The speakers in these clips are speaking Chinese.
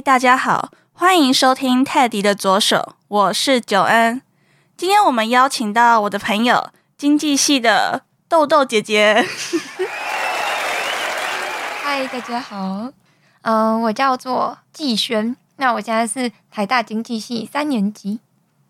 嗨，大家好，欢迎收听泰迪的左手，我是九恩。今天我们邀请到我的朋友，经济系的豆豆姐姐。嗨，大家好，嗯，我叫做季轩，那我现在是台大经济系三年级。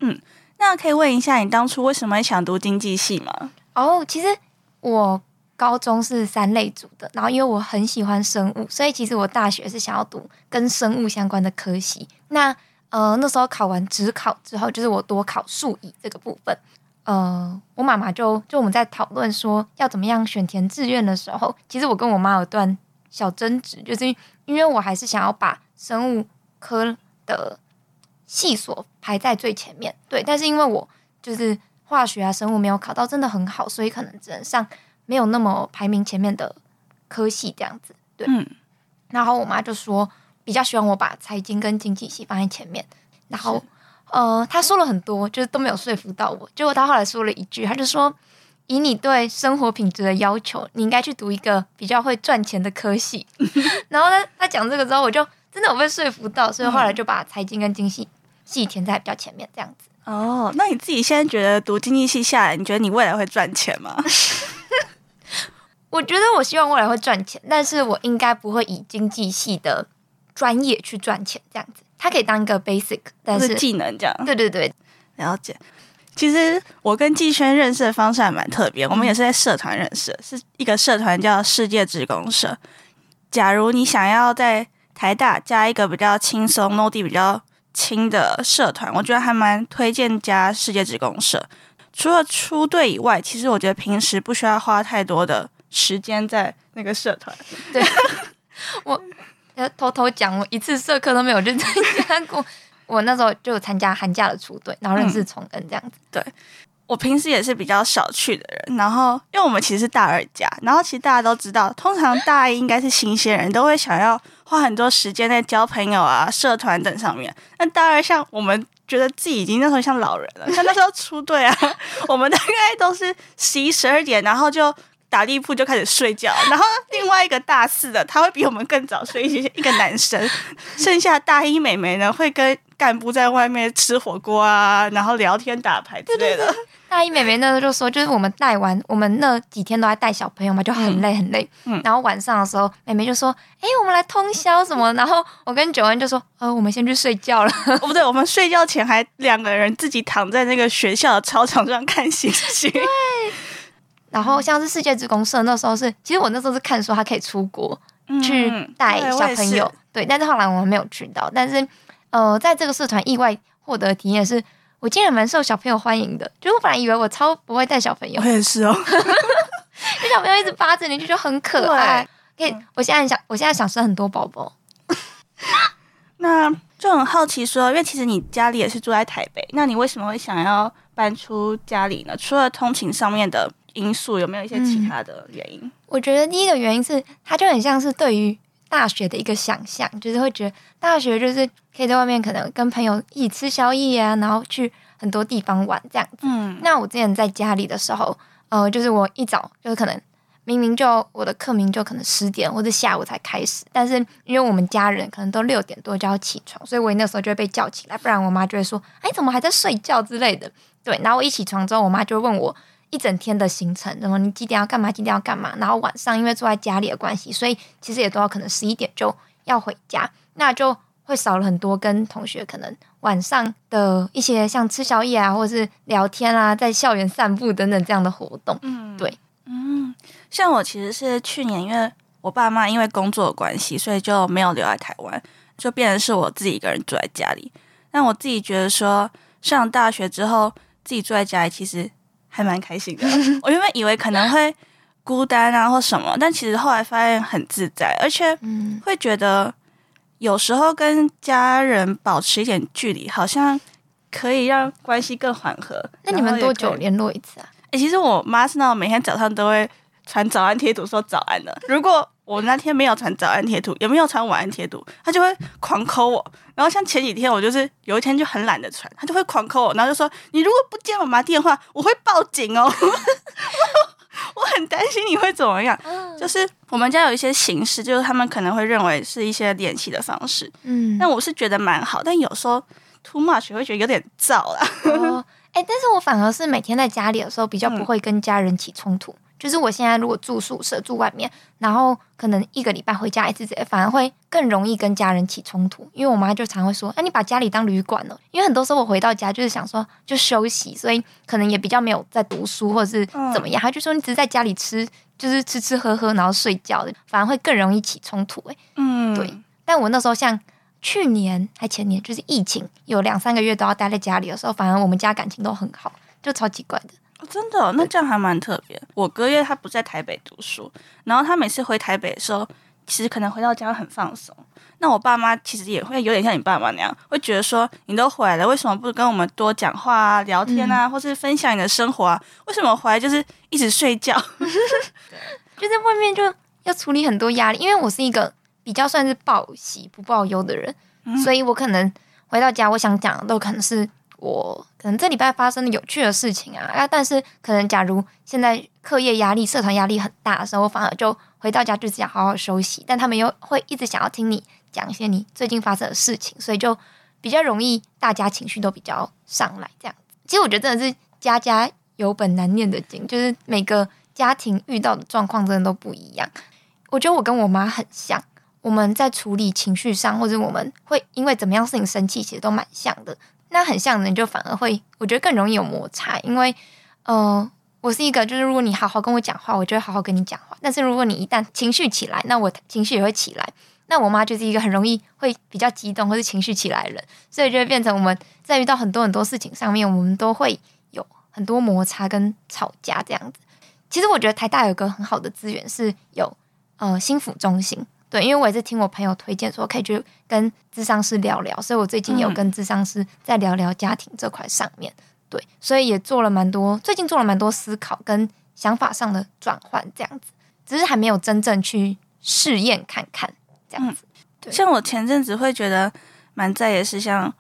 嗯，那可以问一下，你当初为什么想读经济系吗？哦，其实我高中是三类组的，然后因为我很喜欢生物，所以其实我大学是想要读跟生物相关的科系。那呃，那时候考完职考之后，就是我多考数乙这个部分。呃，我妈妈就就我们在讨论说要怎么样选填志愿的时候，其实我跟我妈有段小争执，就是因为我还是想要把生物科的系所排在最前面，对。但是因为我就是化学啊、生物没有考到真的很好，所以可能只能上没有那么排名前面的科系这样子，对。然后我妈就说。比较希望我把财经跟经济系放在前面，然后呃，她说了很多，就是都没有说服到我。结果她后来说了一句，她就说：“以你对生活品质的要求，你应该去读一个比较会赚钱的科系。”然后呢他讲这个之后，我就真的有被说服到，所以后来就把财经跟经济系填在比较前面，这样子。哦，那你自己现在觉得读经济系下来，你觉得你未来会赚钱吗？我觉得我希望未来会赚钱，但是我应该不会以经济系的。专业去赚钱这样子，它可以当一个 basic，但是技能这样。对对对，了解。其实我跟季轩认识的方式还蛮特别，我们也是在社团认识，是一个社团叫世界职工社。假如你想要在台大加一个比较轻松、落地比较轻的社团，我觉得还蛮推荐加世界职工社。除了出队以外，其实我觉得平时不需要花太多的时间在那个社团。对，我。偷偷讲，我一次社课都没有认真加过。我那时候就参加寒假的出队，然后认识崇恩这样子。对，我平时也是比较少去的人。然后，因为我们其实是大二家，然后其实大家都知道，通常大一应该是新鲜人，都会想要花很多时间在交朋友啊、社团等上面。那大二像我们觉得自己已经那时候像老人了，像那时候出队啊，我们大概都是十一、十二点，然后就。打地铺就开始睡觉，然后另外一个大四的他会比我们更早睡一些，一个男生，剩下大一美眉呢会跟干部在外面吃火锅啊，然后聊天打牌之类的。大一美眉那就说，就是我们带完，我们那几天都在带小朋友嘛，就很累很累。嗯。然后晚上的时候，美眉就说：“哎，我们来通宵什么？”然后我跟九恩就说：“呃，我们先去睡觉了。”哦，不对，我们睡觉前还两个人自己躺在那个学校的操场上看星星。对。然后像是世界之公社那时候是，其实我那时候是看说他可以出国去带小朋友，对，但是后来我们没有去到。但是呃，在这个社团意外获得体验是，我竟然蛮受小朋友欢迎的。就我本来以为我超不会带小朋友，我也是哦，那小朋友一直扒着你，就觉得很可爱。可以，我现在想，我现在想生很多宝宝。那就很好奇说，因为其实你家里也是住在台北，那你为什么会想要搬出家里呢？除了通勤上面的。因素有没有一些其他的原因？我觉得第一个原因是，它就很像是对于大学的一个想象，就是会觉得大学就是可以在外面可能跟朋友一起吃宵夜啊，然后去很多地方玩这样子。嗯，那我之前在家里的时候，呃，就是我一早就是可能明明就我的课名就可能十点或者下午才开始，但是因为我们家人可能都六点多就要起床，所以我那时候就会被叫起来，不然我妈就会说：“哎，怎么还在睡觉之类的？”对，然后我一起床之后，我妈就会问我。一整天的行程，然后你几点要干嘛？几点要干嘛？然后晚上因为住在家里的关系，所以其实也都要可能十一点就要回家，那就会少了很多跟同学可能晚上的一些像吃宵夜啊，或者是聊天啊，在校园散步等等这样的活动。嗯，对，嗯，像我其实是去年，因为我爸妈因为工作的关系，所以就没有留在台湾，就变成是我自己一个人住在家里。但我自己觉得说，上大学之后自己住在家里，其实。还蛮开心的，我原本以为可能会孤单啊或什么，但其实后来发现很自在，而且会觉得有时候跟家人保持一点距离，好像可以让关系更缓和。那你们多久联络一次啊？哎，其实我妈是那种每天早上都会传早安贴图说早安的。如果我那天没有传早安贴图，也没有传晚安贴图，他就会狂抠我。然后像前几天，我就是有一天就很懒得传，他就会狂抠我，然后就说：“你如果不接妈妈电话，我会报警哦。”我很担心你会怎么样，就是我们家有一些形式，就是他们可能会认为是一些联系的方式，嗯，但我是觉得蛮好，但有时候 too much 会觉得有点燥啦。哦，哎、但是我反而是每天在家里的时候比较不会跟家人起冲突。就是我现在如果住宿舍住外面，然后可能一个礼拜回家一次之类，反而会更容易跟家人起冲突。因为我妈就常会说：“哎、你把家里当旅馆了。”因为很多时候我回到家就是想说就休息，所以可能也比较没有在读书或者是怎么样。她就说你只是在家里吃，就是吃吃喝喝然后睡觉的，反而会更容易起冲突。哎，嗯，对但我那时候像去年还前年，就是疫情有两三个月都要待在家里的时候，反而我们家感情都很好，就超奇怪的。哦真的哦、那这样还蛮特别。我哥因为他不在台北读书，然后他每次回台北的时候，其实可能回到家很放松。那我爸妈其实也会有点像你爸妈那样，会觉得说你都回来了，为什么不跟我们多讲话啊、聊天啊，或是分享你的生活啊？为什么回来就是一直睡觉？就在外面就要处理很多压力，因为我是一个比较算是报喜不报忧的人，所以我可能回到家，我想讲的都可能是我可能这礼拜发生的有趣的事情啊啊，但是可能假如现在课业压力、社团压力很大的时候，反而就回到家就只想好好休息，但他们又会一直想要听你讲一些你最近发生的事情，所以就比较容易大家情绪都比较上来这样子。其实我觉得真的是家家有本难念的经，就是每个家庭遇到的状况真的都不一样。我觉得我跟我妈很像，我们在处理情绪上，或者我们会因为怎么样事情生气，其实都蛮像的。那很像的人就反而会，我觉得更容易有摩擦，因为呃，我是一个就是如果你好好跟我讲话，我就会好好跟你讲话。但是如果你一旦情绪起来，那我情绪也会起来。那我妈就是一个很容易会比较激动或是情绪起来的人，所以就会变成我们在遇到很多很多事情上面，我们都会有很多摩擦跟吵架这样子。其实我觉得台大有个很好的资源是有呃心辅中心，对，因为我也是听我朋友推荐说可以去跟智商师聊聊，所以我最近有跟智商师在聊聊家庭这块上面，对，所以也做了蛮多，最近做了蛮多思考跟想法上的转换，这样子，只是还没有真正去试验看看这样子。对像我前阵子会觉得蛮在意的是，像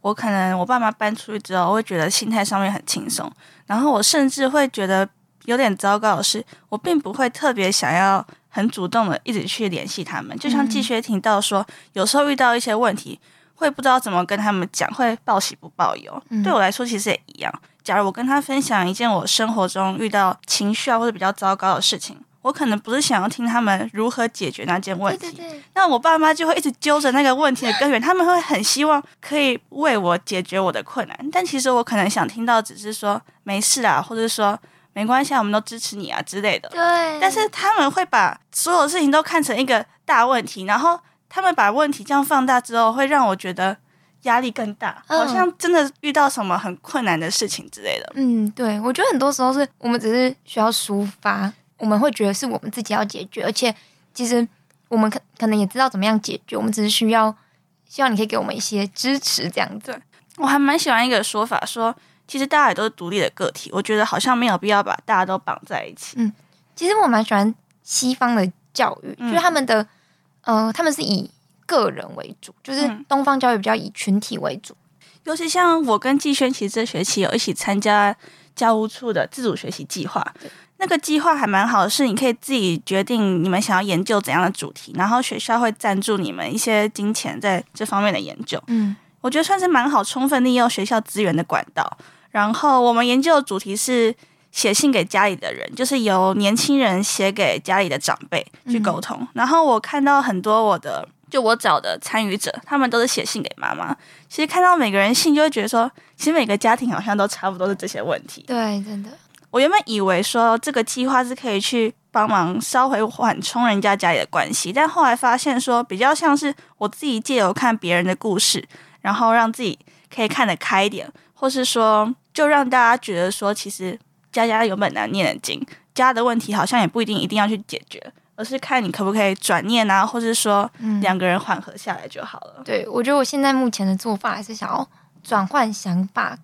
我可能我爸妈搬出去之后，我会觉得心态上面很轻松，然后我甚至会觉得有点糟糕的是，我并不会特别想要很主动的一直去联系他们。就像季学听到说，有时候遇到一些问题，会不知道怎么跟他们讲，会报喜不报忧。嗯对我来说，其实也一样。假如我跟他分享一件我生活中遇到情绪啊或者比较糟糕的事情，我可能不是想要听他们如何解决那件问题，对对对，那我爸妈就会一直揪着那个问题的根源，他们会很希望可以为我解决我的困难，但其实我可能想听到只是说没事啊，或者说没关系啊，我们都支持你啊之类的。对，但是他们会把所有事情都看成一个大问题，然后他们把问题这样放大之后，会让我觉得压力更大，嗯好像真的遇到什么很困难的事情之类的。嗯，对，我觉得很多时候是我们只是需要抒发，我们会觉得是我们自己要解决，而且其实我们可可能也知道怎么样解决，我们只是需要希望你可以给我们一些支持，这样子。我还蛮喜欢一个说法，说其实大家也都是独立的个体，我觉得好像没有必要把大家都绑在一起。嗯其实我蛮喜欢西方的教育，嗯就是他们的呃，他们是以个人为主，就是嗯东方教育比较以群体为主。尤其像我跟季轩，其实这学期有一起参加教务处的自主学习计划。那个计划还蛮好的，是你可以自己决定你们想要研究怎样的主题，然后学校会赞助你们一些金钱在这方面的研究。嗯我觉得算是蛮好，充分利用学校资源的管道。然后我们研究的主题是写信给家里的人，就是由年轻人写给家里的长辈去沟通。然后我看到很多我的，就我找的参与者，他们都是写信给妈妈。其实看到每个人信，就会觉得说，其实每个家庭好像都差不多是这些问题。对，真的。我原本以为说这个计划是可以去帮忙稍微缓冲人家家里的关系，但后来发现说比较像是我自己借由看别人的故事，然后让自己可以看得开一点，或是说就让大家觉得说其实家家有本难念的经，家的问题好像也不一定一定要去解决，而是看你可不可以转念啊，或是说嗯，两个人缓和下来就好了。对我觉得我现在目前的做法还是想要转换想法。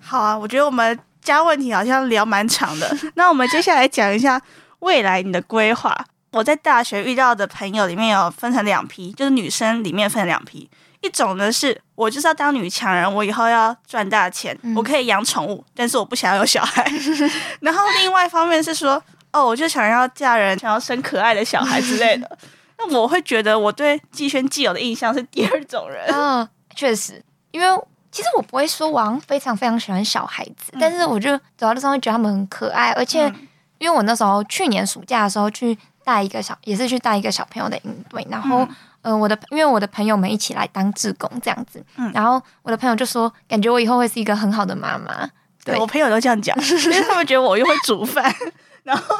好啊，我觉得我们家问题好像聊蛮长的，那我们接下来讲一下未来你的规划。我在大学遇到的朋友里面有分成两批，就是女生里面分成两批，一种呢是我就是要当女强人，我以后要赚大钱，嗯我可以养宠物，但是我不想要有小孩。然后另外一方面是说，哦，我就想要嫁人，想要生可爱的小孩之类的。那我会觉得我对季轩既有的印象是第二种人。嗯，确实，因为其实我不会说我好像非常非常喜欢小孩子，但是我就走到路上会觉得他们很可爱，而且嗯因为我那时候去年暑假的时候去带一个小，也是去带一个小朋友的营队，然后。嗯呃，我的因为我的朋友们一起来当志工这样子，嗯然后我的朋友就说，感觉我以后会是一个很好的妈妈。对我朋友都这样讲，因为他们觉得我又会煮饭，然后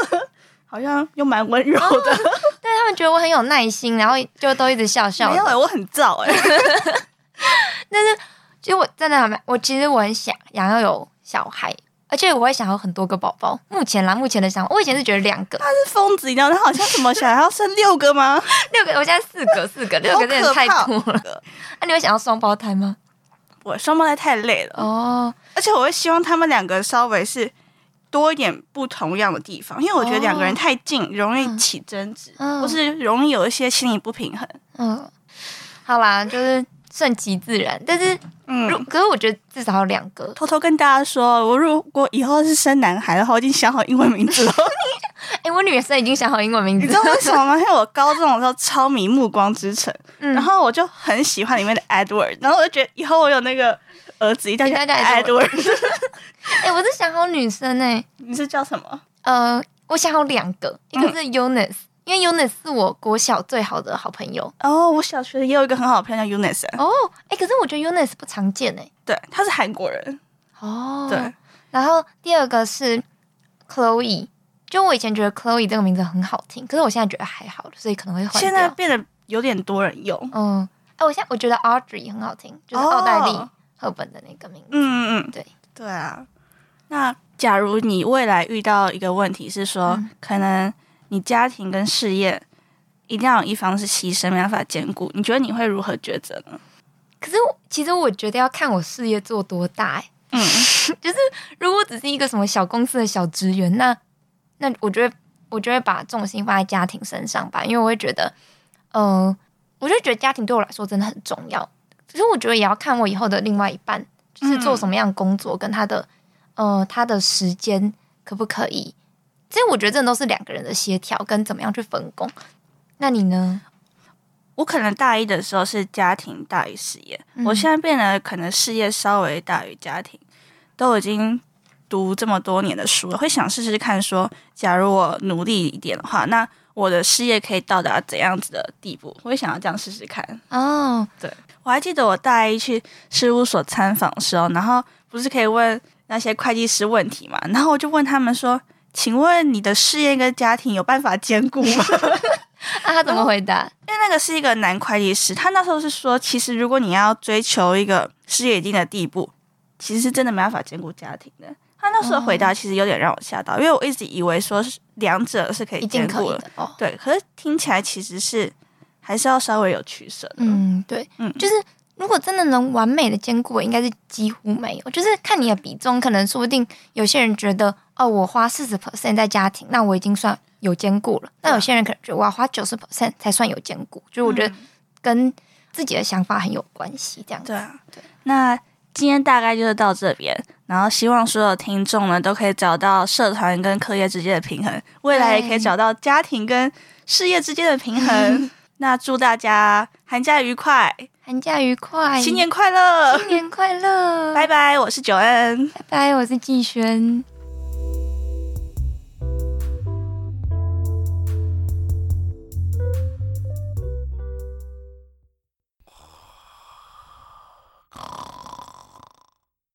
好像又蛮温柔的。对他们觉得我很有耐心，然后就都一直笑笑的。没有、欸，我很燥哎、其实我真的还蛮，我其实我很想想要有小孩，而且我会想要很多个宝宝。目前啦，目前的想法，我以前是觉得两个、他是疯子，你知道他好像什么想要生六个吗？六个，我现在四个，四个，六个真的太多了。那、你会想要双胞胎吗？我双胞胎太累了，哦，而且我会希望他们两个稍微是多一点不同样的地方，因为我觉得两个人太近容易起争执，嗯或是容易有一些心理不平衡。嗯，好啦，就是顺其自然。但是，如嗯，可是我觉得至少有两个。偷偷跟大家说，我如果以后是生男孩的话，我已经想好英文名字了。哎、我女生已经想好英文名字你知道为什么吗？因为我高中的时候超迷《暮光之城》，嗯然后我就很喜欢里面的 Edward，然后我就觉得以后我有那个儿子一定要叫 Edward。哎、我是想好女生哎、你是叫什么？呃，我想好两个，一嗯个是 Eunice，、因为 Eunice 是我国小最好的好朋友。哦，我小学也有一个很好的朋友叫 Eunice，哦，哎、可是我觉得 Eunice 不常见哎、对，他是韩国人。哦，对，然后第二个是 Chloe，就我以前觉得 Chloe 这个名字很好听，可是我现在觉得还好，所以可能会。现在变得有点多人用。嗯，哎、我现在我觉得 Audrey 很好听，就是奥黛丽赫本的那个名字。嗯嗯嗯，对对啊。那假如你未来遇到一个问题是说，嗯可能你家庭跟事业一定要有一方是牺牲，没办法兼顾，你觉得你会如何抉择呢？可是其实我觉得要看我事业做多大、欸，嗯，如果只是一个什么小公司的小职员，那那我觉得我就会把重心放在家庭身上吧，因为我会觉得，呃，我就觉得家庭对我来说真的很重要。可是我觉得也要看我以后的另外一半，就是做什么样的工作，跟他的呃他的时间可不可以。其实我觉得这都是两个人的协调跟怎么样去分工。那你呢？我可能大一的时候是家庭大于事业，嗯我现在变得可能事业稍微大于家庭，都已经读这么多年的书了，会想试试看说，假如我努力一点的话，那我的事业可以到达怎样子的地步？我会想要这样试试看。哦，对我还记得我大一去事务所参访的时候，然后不是可以问那些会计师问题嘛？然后我就问他们说：“请问你的事业跟家庭有办法兼顾吗？” 啊，他怎么回答？因为那个是一个男会计师，他那时候是说，其实如果你要追求一个事业一定的地步，其实是真的没办法兼顾家庭的。他那时候回答其实有点让我吓到，因为我一直以为说是两者是可以兼顾的，哦。对，可是听起来其实是还是要稍微有取舍的。嗯，对，嗯就是如果真的能完美的兼顾，应该是几乎没有。就是看你的比重，可能说不定有些人觉得，哦，我花四十 percent 在家庭，那我已经算有兼顾了。那有些人可能觉得我要花九十 percent 才算有兼顾。就是我觉得跟自己的想法很有关系，这样子。对啊，那今天大概就是到这边，然后希望所有听众呢都可以找到社团跟课业之间的平衡，未来也可以找到家庭跟事业之间的平衡。那祝大家寒假愉快，寒假愉快，新年快乐，新年快乐，拜拜！我是九恩。拜拜，我是季轩。